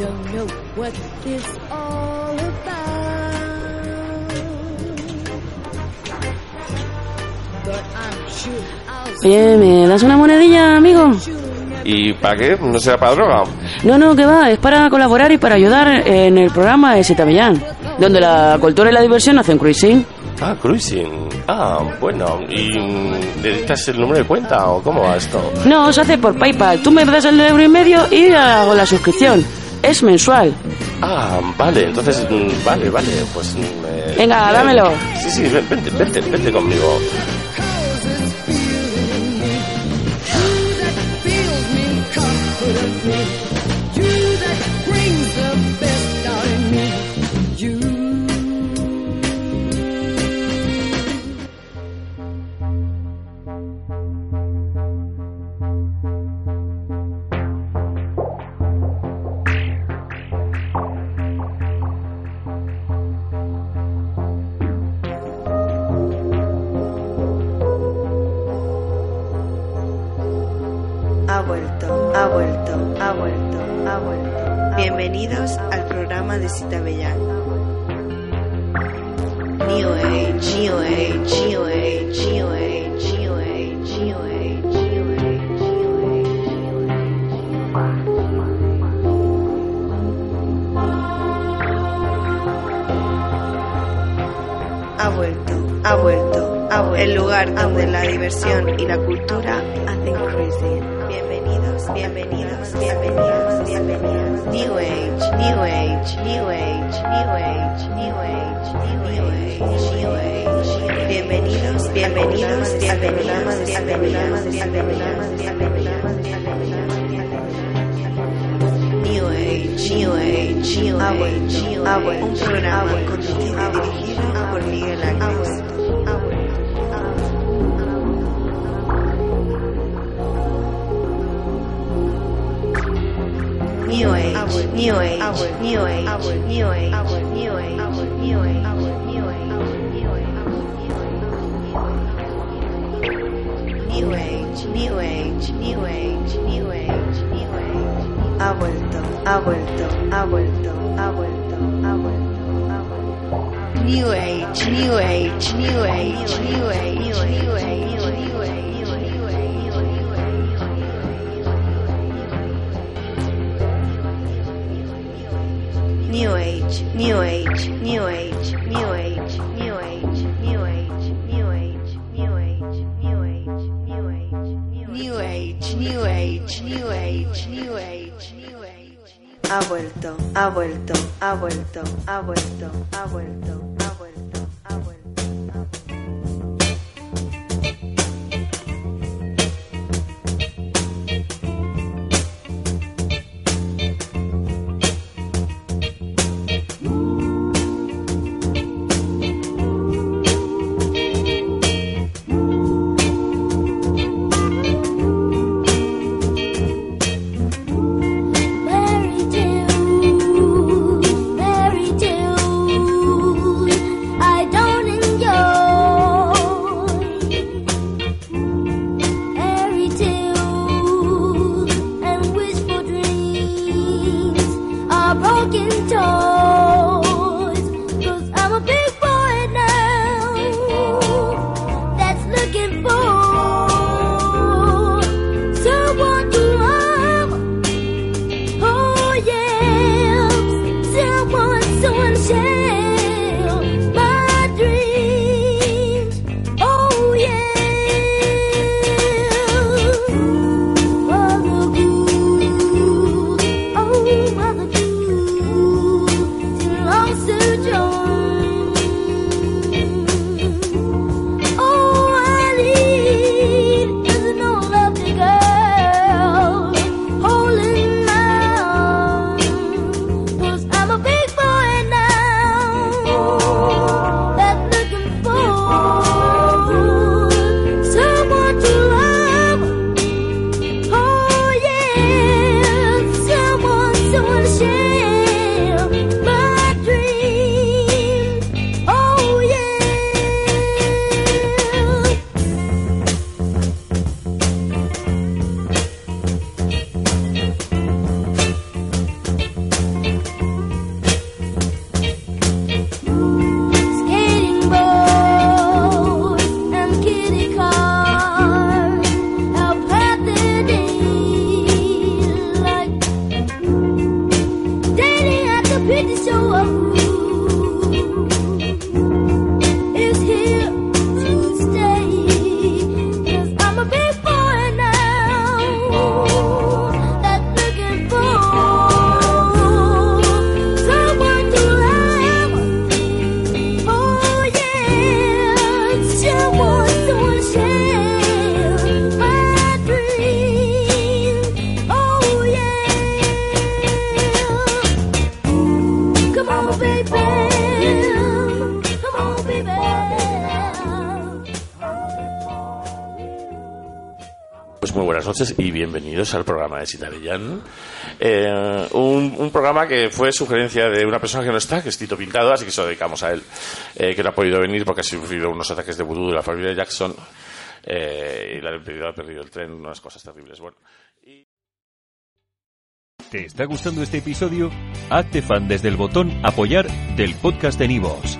don't know what this all about. But I'm sure I'll Oye, ¿me das una monedilla, amigo? ¿Y para qué? ¿No será para droga? No, no, que va, es para colaborar y para ayudar en el programa de Sitamillán, donde la cultura y la diversión hacen cruising. Ah, cruising. Ah, bueno. ¿Y necesitas el número de cuenta o cómo va esto? No, se hace por PayPal. Tú me das el euro y medio y hago la suscripción. Es mensual. Ah, vale, entonces, mm, vale, vale, pues... mm, eh, Venga, dámelo. Sí, sí, ven- vente, vente, vente conmigo. feels me, comfort me. You that brings the best Ha vuelto, ha vuelto, ha vuelto, ha vuelto. Bienvenidos al programa de Cita. New Age, New Age, New Age, New Age, Ha vuelto, ha vuelto, ha vuelto. El lugar donde la diversión y la cultura hacen crazy. Bienvenidos, bienvenidos, bienvenidos, bienvenidos. New Age, New Age, New Age, New Age, New Age, New Age, New Age. Bienvenidos, bienvenidos, bienvenidos, bienvenidos, bienvenidos, New Age, New Age, New Age, New Age. Un programa conducido New Age, New Age, New Age, New Age, New Age, New Age, New Age, New Age, New Age, New Age, New Age. Ha vuelto, ha vuelto, ha vuelto, ha vuelto, ha vuelto. New Age, New Age, New Age, New Age, New Age, New Age, New Age, New Age, New Age, New Age, New Age, New Age, New Age, New Age, New Age, New Age, New Age, New Age, New Age, New Age, New Age, ha vuelto, ha vuelto, ha vuelto, ha vuelto, ha vuelto, Muy buenas noches y bienvenidos al programa de Sitarellán. Eh, un, un programa que fue sugerencia de una persona que no está, que es Tito Pintado, así que se lo dedicamos a él, eh, que no ha podido venir porque ha sufrido unos ataques de vudú de la familia Jackson eh, y han perdido, ha perdido el tren, unas cosas terribles. Bueno, y- ¿Te está gustando este episodio? Hazte fan desde el botón Apoyar del podcast de Nivos.